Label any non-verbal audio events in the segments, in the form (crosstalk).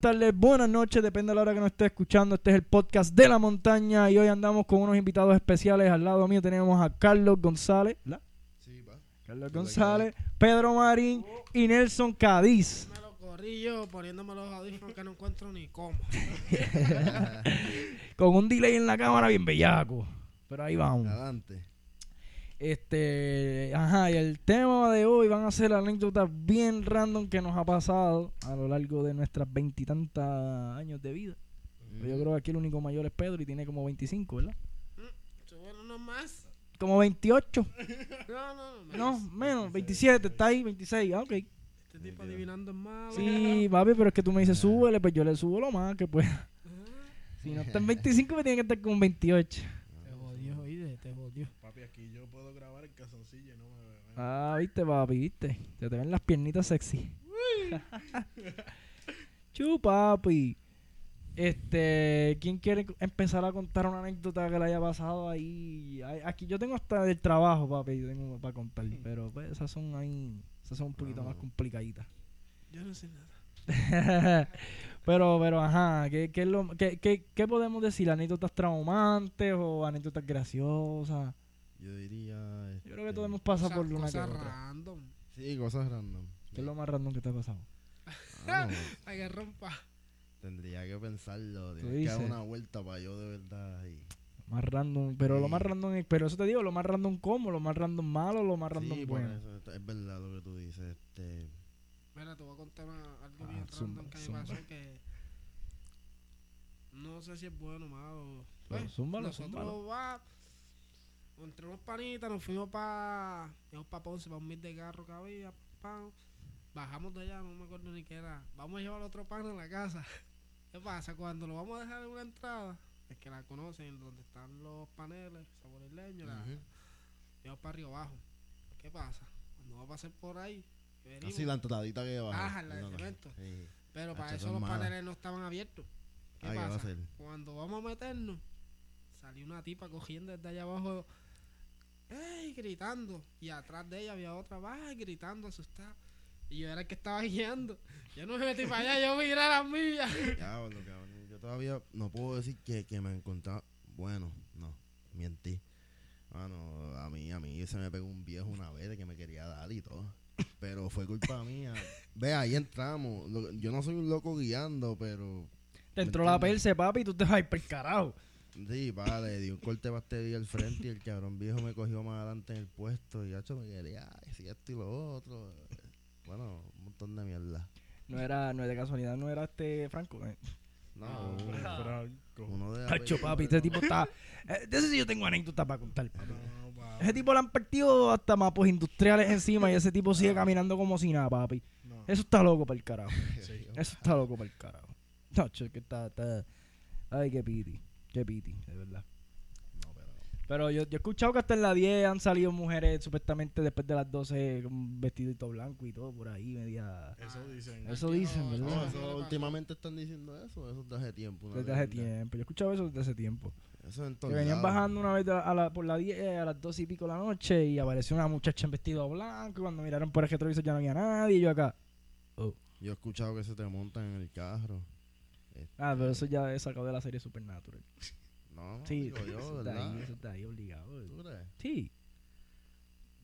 tardes, buenas noches, depende de la hora que nos esté escuchando. Este es el podcast de la montaña y hoy andamos con unos invitados especiales. Al lado mío tenemos a Carlos González, ¿la? Sí, pa. Carlos González, Pedro Marín y Nelson Cádiz. Me lo corrí yo poniéndome los audífonos que no encuentro ni cómo. (laughs) Con un delay en la cámara bien bellaco. Pero ahí vamos. Adelante. Este, ajá, y el tema de hoy van a ser anécdotas bien random que nos ha pasado a lo largo de nuestras veintitantas años de vida. Yo creo que aquí el único mayor es Pedro y tiene como 25, ¿verdad? Bueno, no más. Como 28. (laughs) No, no, no. No, menos, 27, está ahí, 26, ah, ok. Este tipo adivinando es malo. Sí, papi, pero es que tú me dices (laughs) súbele, pues yo le subo lo más que pueda. Si no está en 25, me tiene que estar con 28. Te jodió, oíste, te jodió. Papi, aquí yo puedo grabar en calzoncillo y no me ven. Ah, viste, papi, viste. Se te ven las piernitas sexy. Chu, papi. Este, ¿quién quiere empezar a contar una anécdota que le haya pasado ahí? Aquí yo tengo hasta del trabajo, papi, yo tengo para contar, pero pues esas son ahí, esas son un poquito más complicaditas. Yo no sé nada. (laughs) pero, pero, ajá, ¿qué, qué, es lo, qué, qué, qué podemos decir? ¿Anécdotas traumantes o anécdotas graciosas? Yo diría. Yo creo que este, todos hemos pasado por una que cosas otra. random. Sí, cosas random. ¿Qué es lo más random que te ha pasado? (laughs) Ah, Ay, que rompa. tendría que pensarlo. Tienes que dar dices. una vuelta para yo de verdad. Y... Más random, pero lo más Sí. random es, pero eso te digo, lo más random como, lo más random malo, lo más random Sí, por bueno. eso, es verdad lo que tú dices. Este, Mira, te voy a contar una- algo Ah, bien zumba, random que me zumba. pasó que. No sé si es bueno o malo. Pero Pues, zúmbalo, nosotros zúmbalo. va. Entre unos panitas nos fuimos para. Para Ponce, para un mil de carro que había. pam. Bajamos de allá, no me acuerdo ni qué era. Vamos a llevar otro pan a la casa. (laughs) ¿Qué pasa? Cuando lo vamos a dejar en una entrada, es que la conocen, donde están los paneles, sabor leño, la, ujú. íbamos para arriba abajo. ¿Qué pasa? Cuando va a pasar por ahí, venimos, Así la entradita que baja. Ajá, la de No, no. cemento. Sí. pero para eso los malas. paneles no estaban abiertos. ¿Qué Ah, ¿qué va a pasa? Cuando vamos a meternos, salió una tipa cogiendo desde allá abajo, ¡ey! gritando. Y atrás de ella había otra, ¡ay! gritando, asustada. Y yo era el que estaba guiando. Yo no me metí para allá, yo miré a las millas. Ya, bueno, cabrón, yo todavía no puedo decir que, que me encontraba. Bueno, no, mientí. Bueno, a mí, a mí se me pegó un viejo una vez de que me quería dar y todo. Pero fue culpa mía. Ve, ahí entramos. Yo no soy un loco guiando, pero. Te entró ¿me la perse, papi, y tú te vas a ir por el carajo. Sí, vale, di un corte pastel al frente y el cabrón viejo me cogió más adelante en el puesto y hacho me quería, ay, si esto y lo otro. Bueno, un montón de mierda. No era, no de casualidad, no era este Franco. eh. No, Ah. Franco. uno de papi, este tipo está. eh, De ese sí yo tengo anécdotas para contar, papi. No, papi. Ese tipo le han partido hasta mapos industriales encima y ese tipo sigue caminando como si nada, papi. No. Eso está loco para el carajo. Sí. Eso está loco para el carajo. Nacho, es que está, está. Ay, qué piti. Qué piti, de verdad. No, pero. Pero yo, yo he escuchado que hasta en la 10 han salido mujeres supuestamente después de las 12 con vestidito blanco y todo por ahí, media. Eso dicen. Eso dicen, no, ¿verdad? No, ¿Qué le eso últimamente están diciendo eso, eso desde hace tiempo. Desde hace tiempo. Yo he escuchado eso desde hace tiempo. Eso en Que venían bajando una vez a la- por la 10 a las 12 y pico de la noche y apareció una muchacha en vestido blanco. Y cuando miraron por el retrovisor ya no había nadie. Y yo acá. Yo he escuchado que se te montan en el carro. Este, Ah, pero eso ya he sacado de la serie Supernatural. No, Sí, digo yo, eso está ahí, eso está ahí obligado. ¿Tú crees? Sí.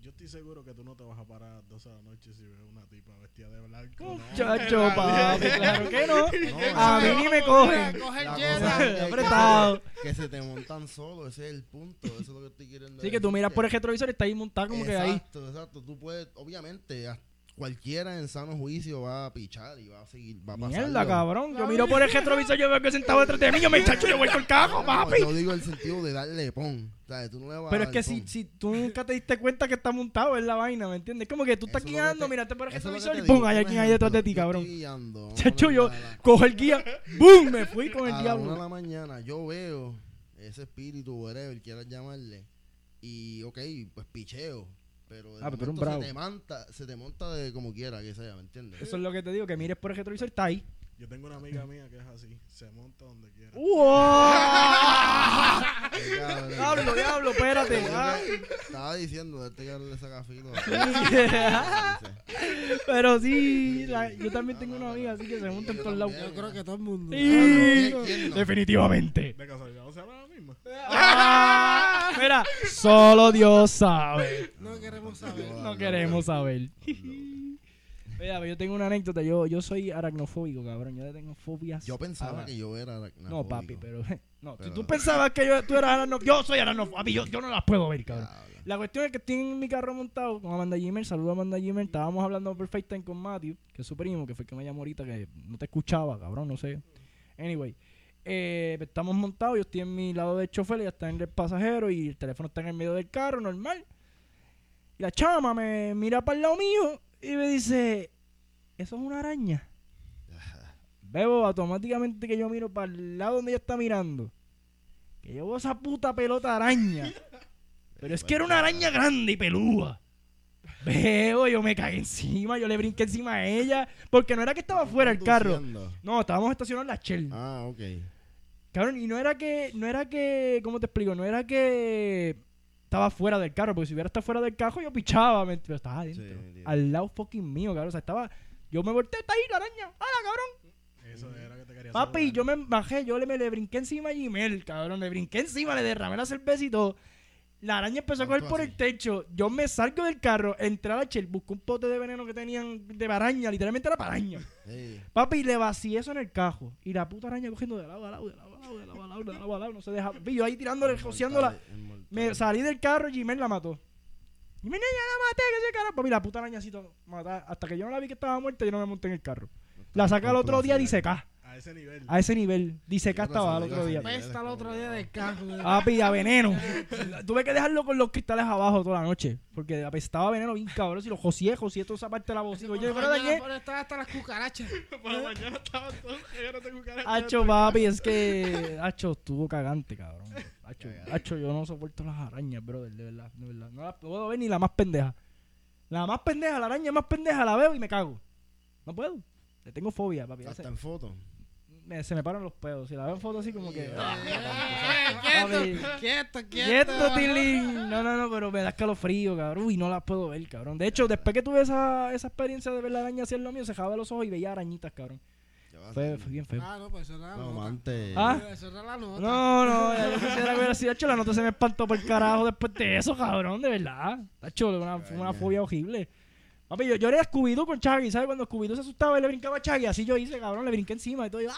Yo estoy seguro que tú no te vas a parar a las 12 de la noche si ves una tipa vestida de blanco. Muchacho, papi, claro que no. No, A mí ni me cogen. Es Apretado. Que se te montan solo, ese es el punto. Eso es lo que estoy queriendo Sí, que tú decir, miras por el retrovisor y está ahí montado como que ahí. Exacto, exacto. Tú puedes, obviamente, a- cualquiera en sano juicio va a pichar y va a seguir, va a pasar. Mierda, cabrón. Yo miro por el retrovisor, yo veo que sentado detrás de mí. Yo me chacho, yo voy por el cajo, papi. Yo digo el sentido de darle pon. O sea, tú no le vas a Pero es que si, si tú nunca te diste cuenta que está montado en la vaina, ¿me entiendes? Como que tú estás es guiando, te- miraste por el es retrovisor y ¡pum! Hay alguien ahí detrás de ti, cabrón. guiando, (laughs) Chacho, yo la- cojo el guía, ¡boom! Me fui con el a la de diablo. la mañana yo veo ese espíritu, whatever, quieras llamarle, y ok, pues picheo, pero Ah, pero un bravo. se te monta, se te monta de como quiera que sea, ¿me entiendes? Eso es lo que te digo, que mires por el retrovisor, está ahí. Yo tengo una amiga mía que es así. Se monta donde quiera. ¡Wow! (laughs) Diablo, diablo, espérate. Ah. Estaba diciendo de este que le saca filo. (laughs) Pero sí, la- yo también tengo una amiga así que se monta en todos lados. Yo creo que todo el mundo. Sí, definitivamente. De casualidad, no será la misma. Mira, solo Dios sabe. No queremos saber. No queremos saber. (laughs) Mira, yo tengo una anécdota. Yo, yo soy aracnofóbico, cabrón. Yo tengo fobias. Yo pensaba a- que yo era No, aracnofóbico. papi, pero. (laughs) No, si tú pensabas que yo, tú eras aracnofóbico. Yo soy aracnofóbico. Papi, yo, yo no las puedo ver, cabrón. La cuestión es que estoy en mi carro montado con Amanda Jimmer. Saludo a Amanda Jimmer. Estábamos hablando por FaceTime con Matthew, que es su primo, que fue el que me llamó ahorita, que no te escuchaba, cabrón, no sé. Anyway, eh, estamos montados. Yo estoy en mi lado del chofer, ella está en el pasajero y el teléfono está en el medio del carro, normal. Y la chama me mira para el lado mío y me dice: Eso es una araña. Bebo automáticamente que yo miro para el lado donde ella está mirando. Que llevo esa puta pelota araña. Pero es que era una araña grande y pelúa. Veo, yo me caí encima, yo le brinqué encima a ella. Porque no era que estaba fuera el carro. No, estábamos estacionados en la Shell. Ah, ok. Cabrón, y no era que, no era que, ¿cómo te explico? No era que estaba fuera del carro, porque si hubiera estado fuera del carro yo pichaba, me- pero estaba adentro. Sí, al lado fucking mío, cabrón. O sea, estaba, yo me volteé, está ahí la araña. ¡Hala, cabrón! Eso era que te quería Papi, saludar. yo me bajé, yo le, me le brinqué encima a Gmail, cabrón. Le brinqué encima, le derramé la cerveza y todo. La araña empezó a coger Tanto por así. el techo. Yo me salgo del carro, entré a la Shell, busqué un pote de veneno que tenían de araña, literalmente era para araña. Ey, Papi, le vacié eso en el cajo. Y la puta araña cogiendo de lado de lado a lado, de lado a lado, de lado a lado. No se deja. Vi yo ahí tirándole, joseándola. Me salí del carro y Gmail la mató. Y mi niña la maté, que se cara. Papi, la puta arañacito mata. Hasta que yo no la vi que estaba muerta, yo no me monté en el carro. La saca al otro día, dice K. A ese nivel. A ese nivel. Dice K pero estaba no otro día. Pesta el otro día del carro. Papi, a veneno. Tuve que dejarlo con los cristales abajo toda la noche. Porque apestaba veneno bien cabrón. Si lo josié, josié toda esa parte de la bocina. Oye, pero dañé. Estaba hasta las cucarachas. Por la mañana estaba todo lleno de cucarachas. Hacho, papi, es que. Hacho, estuvo cagante, cabrón. Hacho, hacho, yo no soporto las arañas, brother, de verdad, de verdad. No las puedo ver ni la más pendeja. La más pendeja, la araña más pendeja, la veo y me cago. No puedo. Le tengo fobia, papi. Hasta en foto. Me- se me paran los pedos. Si la veo en foto así como que. Ah, Quieto, quieto, Quieto, quieto. Tilín. No, no, no, pero me da escalofrío, cabrón. Uy, no las puedo ver, cabrón. De hecho, después que tuve esa, esa experiencia de ver la araña hacia lo mío, se jaba los ojos y veía arañitas, cabrón. Fue, fue bien feo. Ah, no, pues eso era la No, nota. Ah. Eso era la nota. No, no, ya yo quisiera haber así. Hacho, la nota se me espantó por el carajo después de eso, cabrón, de verdad. Hacho, una, fue una fobia horrible. Papi, yo, yo era Scooby-Doo con Chaggy, ¿sabes? Cuando Scooby-Doo se asustaba y le brincaba a Chaggy, así yo hice, cabrón, le brinqué encima y todo. y ¡ah!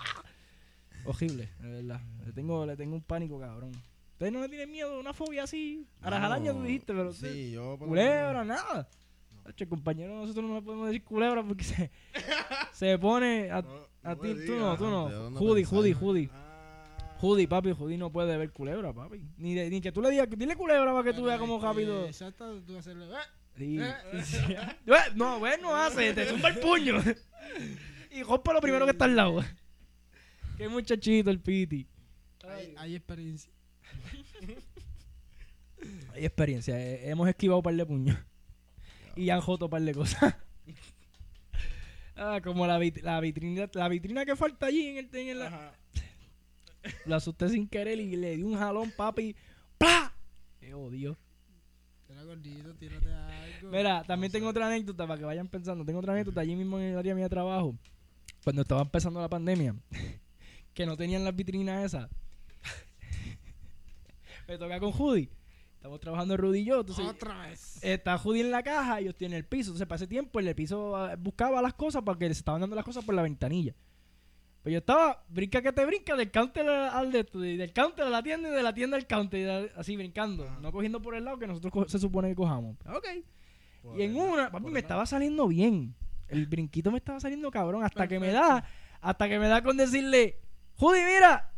Horrible, de verdad. Le tengo, le tengo un pánico, cabrón. ¿Ustedes no le tienen miedo? ¿Una fobia así? A las No, arañas tú dijiste, pero... usted- Sí, yo. por Culebra, nada. Hacho, compañero, nosotros no le podemos decir culebra porque se, (laughs) se pone... A, No, a no ti, tú no, tú no. No Judy. Judy, Judy. Ah. Judy, papi, Judy no puede ver culebra, papi. Ni, de- ni que tú le digas, dile culebra para que tú veas cómo rápido. Exacto, tú hacerle. Eh, Sí. Eh, Sí. (laughs) Bueno, No, bueno, hace, te zumba el puño. (laughs) Y rompe lo primero que está al lado. Qué muchachito el Piti. Hay, hay experiencia. Hay experiencia, eh, hemos esquivado un par de puños. Y han joto un par de cosas. (laughs) Ah, como la, vit- la vitrina la vitrina que falta allí en el, en el- Ajá. la asusté sin querer y le di un jalón, papi. ¡Pla! ¡Qué odio! Era gordito, tírate algo. Mira, también tengo otra anécdota para que vayan pensando. Tengo otra anécdota allí mismo en el área mía de trabajo. Cuando estaba empezando la pandemia, (laughs) que no tenían las vitrinas esas. (laughs) Me toca con Judy. Estamos trabajando Rudy y yo. Entonces, Otra vez. está Judy en la caja y yo estoy en el piso. Entonces, para ese tiempo, en el piso ah, buscaba las cosas porque les estaban dando las cosas por la ventanilla. Pues yo estaba, brinca que te brinca, del counter al de esto, del counter a la tienda y de la tienda al counter, así brincando, no cogiendo por el lado que nosotros se supone que cojamos. Ok. Por Y en una, papi, me estaba saliendo bien. El brinquito me estaba saliendo cabrón. Hasta que me da, hasta que me da con decirle, Judy, mira.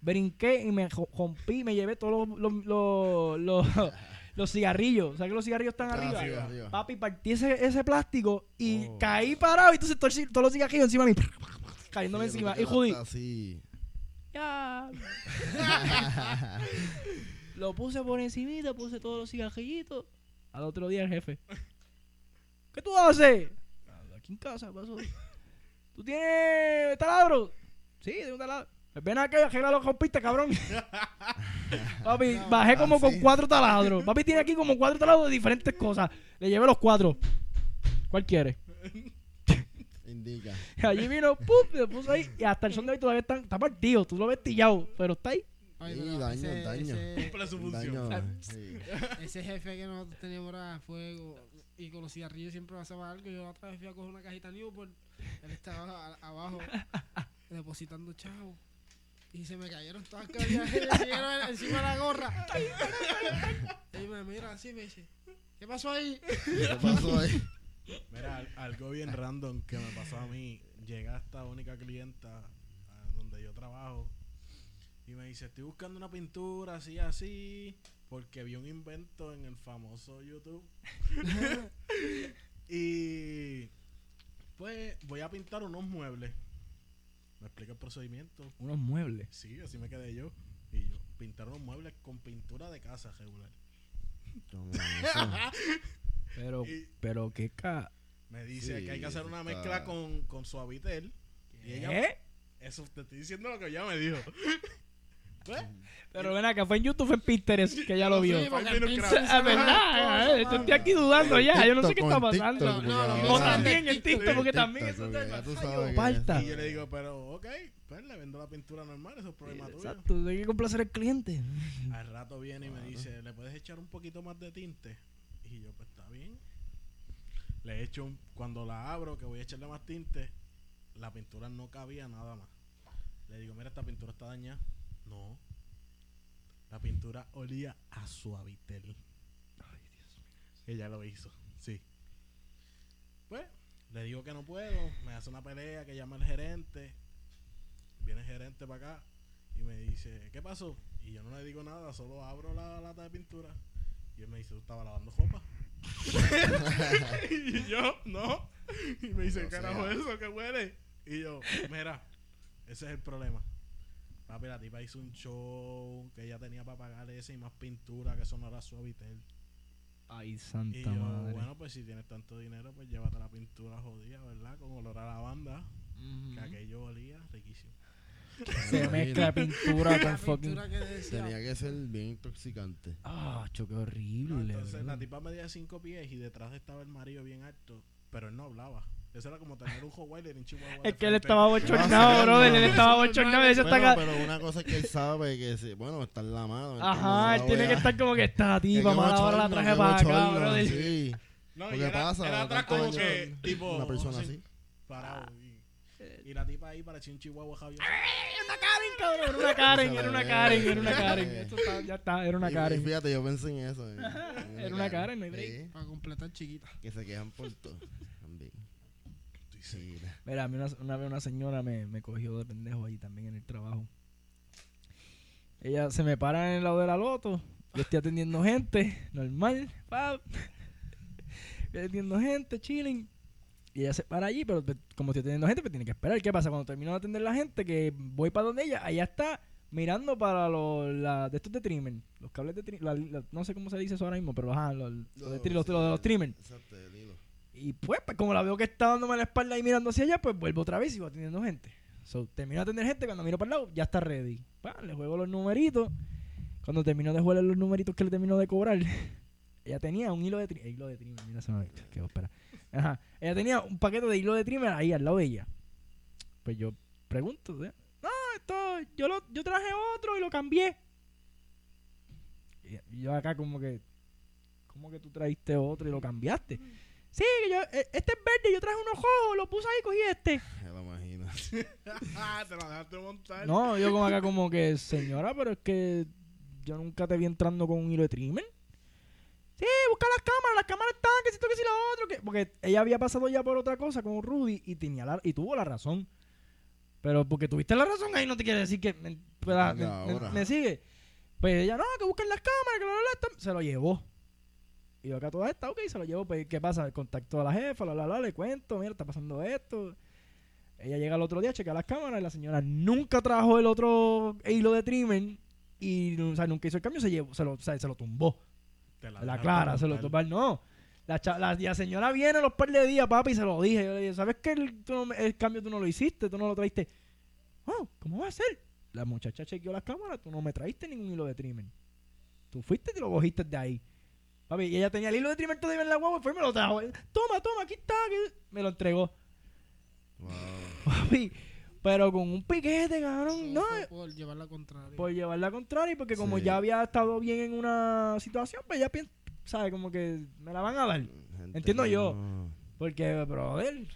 Brinqué y me rompí, me llevé todos los, los, los, los- (laughs) los cigarrillos. ¿Sabes que los cigarrillos están arriba? arriba, arriba. Papi, partí ese, ese plástico y Oh. caí parado. Y entonces todos, todos los cigarrillos encima de mí, cayéndome Sí, encima. Y Judy, Así. ya. (laughs) Lo puse por encimita, puse todos los cigarrillitos. Al otro día el jefe. ¿Qué tú haces? "Nada, Aquí en casa pasó. ¿tú tienes taladro? Sí, tengo un taladro. Ven acá y arregla con pista, cabrón. (laughs) Papi, No, bajé como así. con cuatro taladros. Papi tiene aquí como cuatro taladros de diferentes cosas. Le llevé los cuatro. ¿Cuál quiere? Indica. Y (laughs) allí vino, ¡pum! Y le puso ahí. Y hasta el son de hoy todavía está, está partido. Tú lo ves tillado, pero está ahí. Ay, Sí, pero daño, ese, daño. Ese, Cumple su función. Daño, sí. ese jefe que nosotros teníamos era fuego y con los cigarrillos siempre pasaba algo. Yo la otra vez fui a coger una cajita Newport. Él estaba a- abajo (laughs) depositando chavo. Y se me cayeron todas las cajas y me cayeron encima de la gorra. (laughs) Y me mira así y me dice, ¿qué pasó ahí? ¿Qué pasó ahí? Mira, al- algo bien random que me pasó a mí. Llega esta única clienta a donde yo trabajo y me dice, estoy buscando una pintura así, así, porque vi un invento en el famoso YouTube. (laughs) y pues voy a pintar unos muebles. Me explica el procedimiento. Unos muebles. Sí, así me quedé yo. Y yo, pintar unos muebles con pintura de casa regular. (laughs) Pero, Y- pero qué ca... Me dice Sí, que hay que hacer una está- mezcla con, con suavitel. Y ella, ¿Qué? eso te estoy diciendo lo que ella me dijo. (laughs) Pues, Pero ven acá, fue en YouTube, fue en Pinterest que ya lo vio. Sí, verdad, eh, yo estoy aquí dudando ya, yo no sé qué está pasando. TikTok, No, no, porque no, O también el TikTok, porque también eso está y yo le digo, pero ok, pues le vendo la pintura normal, eso es problema tuyo. Exacto, hay que complacer al cliente. Al rato viene y me dice, ¿le puedes echar un poquito más de tinte? Y yo, pues bien. Le echo un, cuando la abro, que voy a echarle más tinte, la pintura no cabía nada más. Le digo, mira, esta pintura está dañada. No. La pintura olía a suavitel. Ella lo hizo, sí. Pues, le digo que no puedo, me hace una pelea, que llama el gerente. Viene el gerente para acá y me dice, ¿qué pasó? Y yo no le digo nada, solo abro la lata de pintura. Y él me dice, ¿tú estabas lavando ropa? (laughs) y yo, no. Y me dice, O ¿qué carajo sea. eso que huele? Y yo, mira, ese es el problema. Papi, la tipa hizo un show que ella tenía para pagar ese y más pintura, que eso no era suavitel. Ay, Y santa yo, madre. bueno, pues si tienes tanto dinero, pues llévate la pintura jodida, ¿verdad? Con olor a lavanda, que aquello olía riquísimo. Se mezcla pintura con fucking... pintura que decía, Tenía que ser bien intoxicante. Ah, choque No, horrible. entonces la tipa medía 5 pies y detrás estaba el marido bien alto, pero él no hablaba. Eso era como tener un Hotweiler en Chihuahua. Es que él estaba bochornado, No, brother. Él estaba bochornado. está Bueno, acá. pero una cosa es que él sabe que, se, bueno, está en la mano. ¿me Ajá, él tiene que estar como que que tipa, qué mala ahora la traje qué para acá, brother. Sí. No, y era, pasa, era atrás como que, tipo, Una persona así. parado. Y, la tipa ahí parecía un Chihuahua Javier. Era una Karen, cabrón. Era una (laughs) Karen, era una Karen, era una Karen. Esto está, ya está, era una Y- y Karen. fíjate, yo pensé en eso. en- en Era una Karen, no hay break. Sí, para completar chiquita. que se quedan por todo. También. Sí, la- Mira, a mí una, una vez una señora me, me cogió de pendejo ahí también en el trabajo. Ella se me para en el lado de la loto. Yo estoy atendiendo gente, normal. pap. (laughs) Estoy atendiendo gente, chilling. Y ella se para allí, pero pues, como estoy atendiendo gente, pues tiene que esperar. ¿Qué pasa? Cuando termino de atender la gente, que voy para donde ella, allá está mirando para los la, de estos de trimmer. Los cables de trimmer. no sé cómo se dice eso ahora mismo, pero ajá, los, los de tri- los- los de los trimmer. Exacto, el hilo. Y pues, pues, como la veo que está dándome la espalda y mirando hacia allá, pues vuelvo otra vez y voy atendiendo gente. So, termino de atender gente, cuando miro para el lado, ya está ready. Pa, le juego los numeritos. Cuando termino de jugar los numeritos que le termino de cobrar, (laughs) ella tenía un hilo de trimmer. Hilo de trimmer, mira, se me quedó, espera. Ajá. Ella tenía un paquete de hilo de trimmer ahí al lado de ella. Pues yo pregunto, ¿eh? no, esto, yo, lo, yo traje otro y lo cambié. Y- yo acá como que, ¿cómo que tú trajiste otro y lo cambiaste? Sí, que yo, eh, este es verde, yo traje uno rojo, lo puse ahí y cogí este. (laughs) Ya lo imagino. (laughs) Te la dejaste montar. No, yo como acá como que, señora, pero es que yo nunca te vi entrando con un hilo de trimmer. Sí, busca las cámaras, las cámaras están, que si esto, que si lo otro. Que... Porque ella había pasado ya por otra cosa con Rudy y tenía la, y tuvo la razón. Pero porque tuviste la razón ahí no te quiere decir que me, sigue. Pues ella, no, que busquen las cámaras, que bla, bla, bla, esto". se lo llevó. Y yo acá toda esta, ok, se lo llevo, pues, ¿qué pasa? Contacto a la jefa, la, la, la, le cuento, mira, está pasando esto. Ella llega el otro día, checa las cámaras y la señora nunca trajo el otro hilo de trimmer y o sea, nunca hizo el cambio, se llevó, se lo, o sea, se lo tumbó. Te La, clara, se lo tumbó. No. La, la, la señora viene los par de días, papi, y se lo dije. Yo le dije, ¿sabes qué? El, tú el cambio tú no lo hiciste, tú no lo traiste. Oh, ¿cómo va a ser? La muchacha chequeó las cámaras, tú no me traíste ningún hilo de trimmer. Tú fuiste y lo cogiste de ahí. Papi, y ella tenía el hilo de trimmer todavía en la guagua, fue y me lo trajo. Toma, toma, aquí está. que-". Me lo entregó. Wow. Papi, pero con un piquete, cabrón. No, Fue por llevar la contraria. por llevar la contraria, y porque como Sí. ya había estado bien en una situación, pues ya piensa, ¿sabes? Como que me la van a dar. Gente Entiendo yo. no- Porque, brother,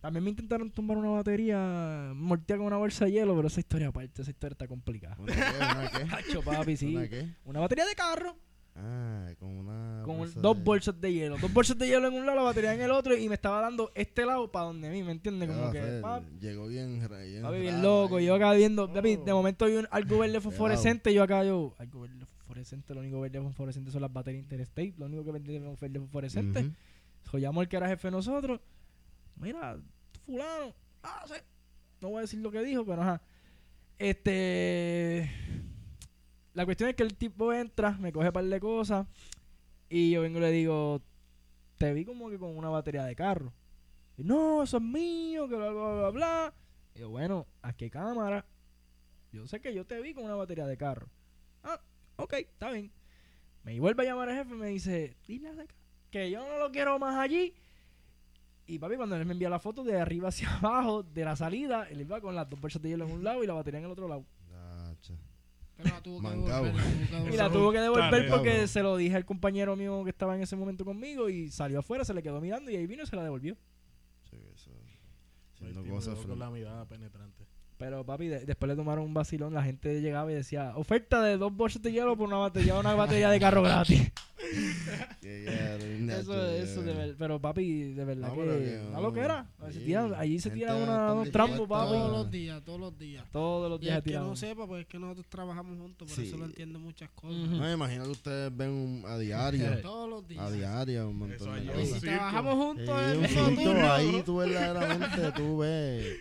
también me intentaron tumbar una batería, mortea con una bolsa de hielo, pero esa historia aparte, esa historia está complicada. ¿Una qué? ¿Una qué? (laughs) Hacho, papi, sí. ¿Una qué? Una batería de carro Ah, con una. con bolsa dos de- bolsas de hielo. Dos bolsas de hielo en un lado, la batería en el otro, y me estaba dando este lado para donde mí, ¿me entiendes? ¿Qué va Como a que, pap, Llegó bien, bien, papi, bien raro loco. ahí. Yo acá viendo, papi, de Oh. momento vi un, algo verde fosforescente, y yo acá, yo, algo verde fosforescente, lo único verde fosforescente son las baterías Interstate, lo único que vende verde fosforescente. Ujú. Joyamos el que era jefe de nosotros. Mira, fulano. Ah, sí. No voy a decir lo que dijo, pero ajá. Este. La cuestión es que el tipo entra, me coge un par de cosas. Y yo vengo y le digo: Te vi como que con una batería de carro. Y no, eso es mío, que bla, bla, bla, bla. Y yo, bueno, ¿a qué cámara? Yo sé que yo te vi con una batería de carro. Ah, ok, está bien. Me vuelve a llamar el jefe y me dice: Dile a ese ca- que yo no lo quiero más allí. Y papi, cuando él me envía la foto de arriba hacia (laughs) abajo de la salida, él iba con las dos bolsas de hielo en un lado y la batería en el otro lado. Pero la tuvo que devolver, Y la tuvo que (laughs) devolver porque se lo dije al compañero mío que estaba en ese momento conmigo y salió afuera, se le quedó mirando y ahí vino y se la devolvió. Sí, eso. Cosas con la mirada penetrante. Pero papi, de- después le tomaron un vacilón, la gente llegaba y decía, oferta de dos bolsas de hielo por una batería, una batería de carro gratis. (laughs) Que eso, eso de ver, pero papi, de verdad No, que, pero que, una loquera. sí. Se allí se tiran una, unos dispuesta. papi. Todos los días, todos los días. Todos los Y días el se que tiran. no sepa, pues es que nosotros trabajamos juntos, por Sí. eso lo entiende muchas cosas. Ujú. No, me imagino que ustedes ven un- a diario. (laughs) Todos los días. a diario un montón Eso de Y si cosas. circo. trabajamos juntos en Sí, el un ahí tú verdaderamente tú ves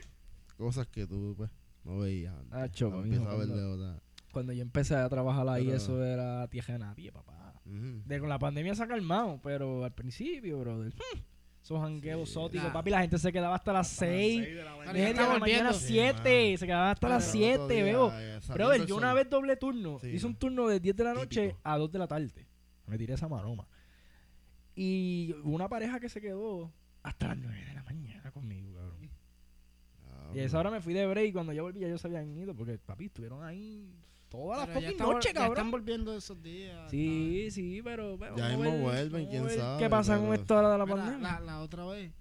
cosas que tú pues no veías antes. Acho, Ahora mijo, a ver cuando- de otra. Cuando yo empecé a trabajar ahí, Pero- eso era tierra de nadie, papá. Ujú. De con la pandemia se ha calmado, pero al principio, brother. hmm, Esos jangueos Sí. exóticos, Nah. papi, la gente se quedaba hasta las 6, de la Ahora mañana. ya está la mañana, volviendo. 7, se quedaba hasta las Ahora, 7, veo. eh, Brother, yo una vez doble turno. Sí, Hice no. un turno de 10 de la noche Típico. a 2 de la tarde. Me tiré esa maroma. Y hubo una pareja que se quedó hasta las 9 de la mañana. Y a esa hora me fui de break y cuando yo volví ya ellos se habían ido porque, papi, estuvieron ahí toda la Pero ya fucking estamos- noche, ya están cabrón. volviendo esos días. Sí, sí, pero... pero Ya mismo vuelven, quién ver sabe, ¿Qué pasa con pero- esto ahora de la Mira, pandemia? la, la otra vez,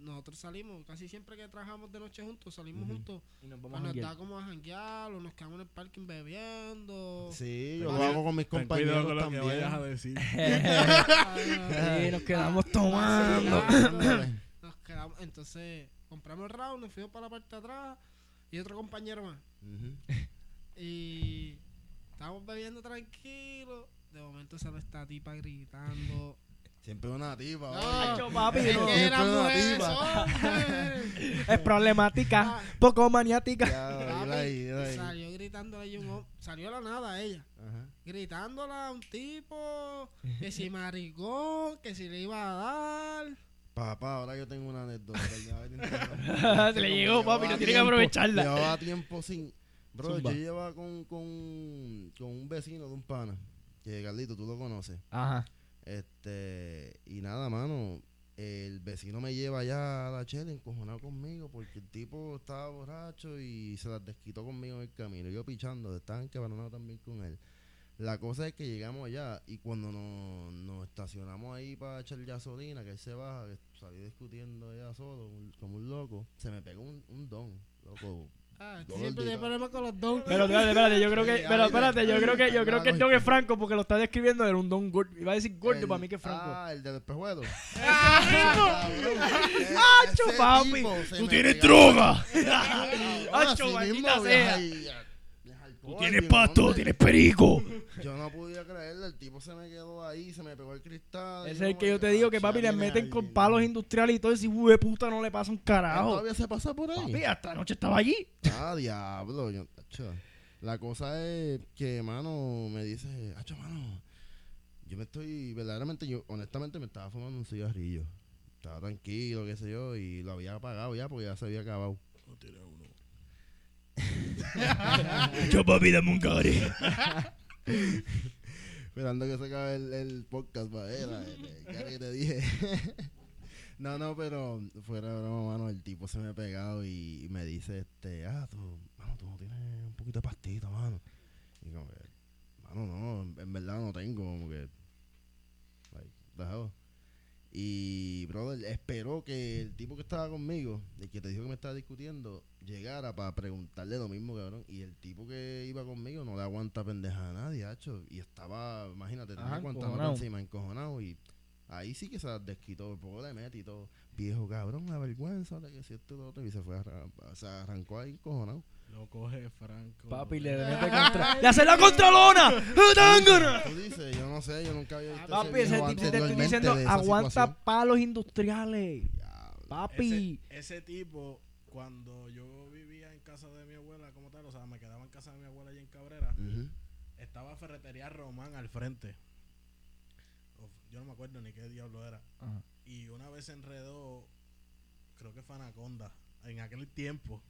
nosotros salimos, casi siempre que trabajamos de noche juntos, salimos juntos. Y nos vamos Pues a nos da como a janguear o nos quedamos en el parking bebiendo. Sí, Ten yo lo hago con mis compañeros con lo que también. vayas a decir. (laughs) Sí, nos quedamos tomando. Ándale. Nos quedamos, entonces compramos el round, nos fuimos para la parte de atrás y otro compañero más. (laughs) Y estábamos bebiendo tranquilos. De momento sale esta tipa gritando. Siempre una tipa. No, papi, es no. que hombres. (laughs) Es problemática, Ah, poco maniática. Ya, papi, ahí, ahí. Salió gritando ahí un hombre. Salió de la nada ella. Ajá. Gritándola a un tipo. Que si (laughs) maricón, que si le iba a dar. Papá, ahora yo tengo una anécdota. (laughs) (laughs) Se le llegó, papi, no tiene que aprovecharla. Llevaba tiempo sin. Bro, Zumba. yo llevaba con, con, con un vecino de un pana. Que Carlito, tú lo conoces. Ajá. Este. Y nada, mano. El vecino me lleva allá a la chela encojonado conmigo porque el tipo estaba borracho y se las desquitó conmigo en el camino. Yo pichando, estaban quebrando también con él. La cosa es que llegamos allá y cuando nos, nos estacionamos ahí para echar gasolina, que él se baja, que salí discutiendo allá solo, un- como un loco, se me pegó un, un don, loco. Ah, siempre tiene problemas con los dos. Pero espérate, espérate, yo creo que, Sí, pero espérate, yo creo que, yo creo que el don es Franco porque lo está describiendo era un don gordo. Iba a decir gordo El- para mí que es Franco. Ah, el del espejuelo. ¡Acho, papi! ¡Tú tienes droga! ¡Acho, maldita sea! Tú tienes pasto, tienes perico. Yo no podía creerlo, el tipo se me quedó ahí, se me pegó el cristal. Ese y es el que yo te digo que "Ah, papi le meten ahí". con palos industriales y todo ese hijo de puta no le pasa un ¿Él carajo. Todavía se pasa por ahí. Papi, hasta anoche estaba allí. Ah, diablo. yo- acho. La cosa es que, mano, me dice, hacho, mano, yo me estoy, verdaderamente, yo honestamente me estaba fumando un cigarrillo. Estaba tranquilo, qué sé yo, y lo había apagado ya porque ya se había acabado. No tiene uno. Yo, papi, dame un cari. Esperando que se acabe el, el podcast para que te dije. no, no, pero fuera de mano, el tipo se me ha pegado y, y me dice, este, ah, tú, mano, tú no tienes un poquito de pastita, mano. Y como que, mano, no, en, en verdad no tengo, como que, like, dejado. Y, brother, esperó que el tipo que estaba conmigo, el que te dijo que me estaba discutiendo, llegara para preguntarle lo mismo, cabrón. Y el tipo que iba conmigo no le aguanta pendeja a nadie, hacho. Y estaba, imagínate, tenía encojonado. encima, encojonado. Y ahí sí que se las desquitó, poco le mete y todo. Viejo cabrón, la vergüenza de que si esto y lo otro. Y se fue, a arran- se arrancó ahí encojonado. Lo coge Franco. Papi, le mete contra. ¡Le hace la contralona! Tú dices, yo no sé, yo nunca había visto Papi, ese tipo te estoy diciendo, de aguanta situación. palos industriales. Diablo. Papi. Ese, ese tipo, cuando yo vivía en casa de mi abuela como tal, o sea, me quedaba en casa de mi abuela allí en Cabrera, estaba Ferretería Román al frente. Yo no me acuerdo ni qué diablo era. Ajá. Y una vez se enredó, creo que fue Anaconda, en aquel tiempo.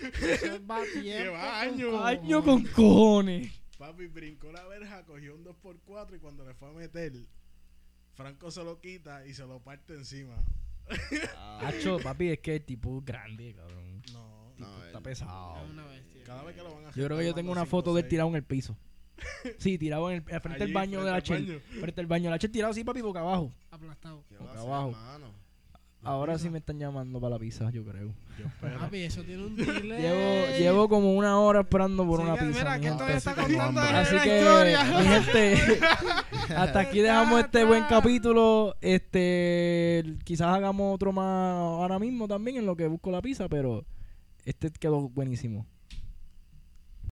Eso (laughs) va tiempo. Lleva años. Año con cojones. Papi brincó la verja, cogió un 2x4 y cuando le fue a meter, Franco se lo quita y se lo parte encima. (laughs) Hacho, papi, es que el tipo es grande, cabrón. No, No, Está él- pesado. Es una bestia. cada vez que lo van a Yo creo que yo tengo una foto de él tirado en el piso. Sí, tirado en el, al frente del Allí, baño de la Chel. baño. Frente al baño de la Chel tirado así, papi, boca abajo. Aplastado. ¿Qué Boca va a hacer, abajo. Ahora sí me están llamando para la pizza, yo creo. Yo espero. Papi, eso tiene un delay. Llevo, llevo como una hora esperando por Sí, una pizza. Mira, mi que todavía está contando. Así la que, historia. mi gente, (laughs) hasta aquí dejamos este buen capítulo. Este, quizás hagamos otro más ahora mismo también en lo que busco la pizza, pero este quedó buenísimo.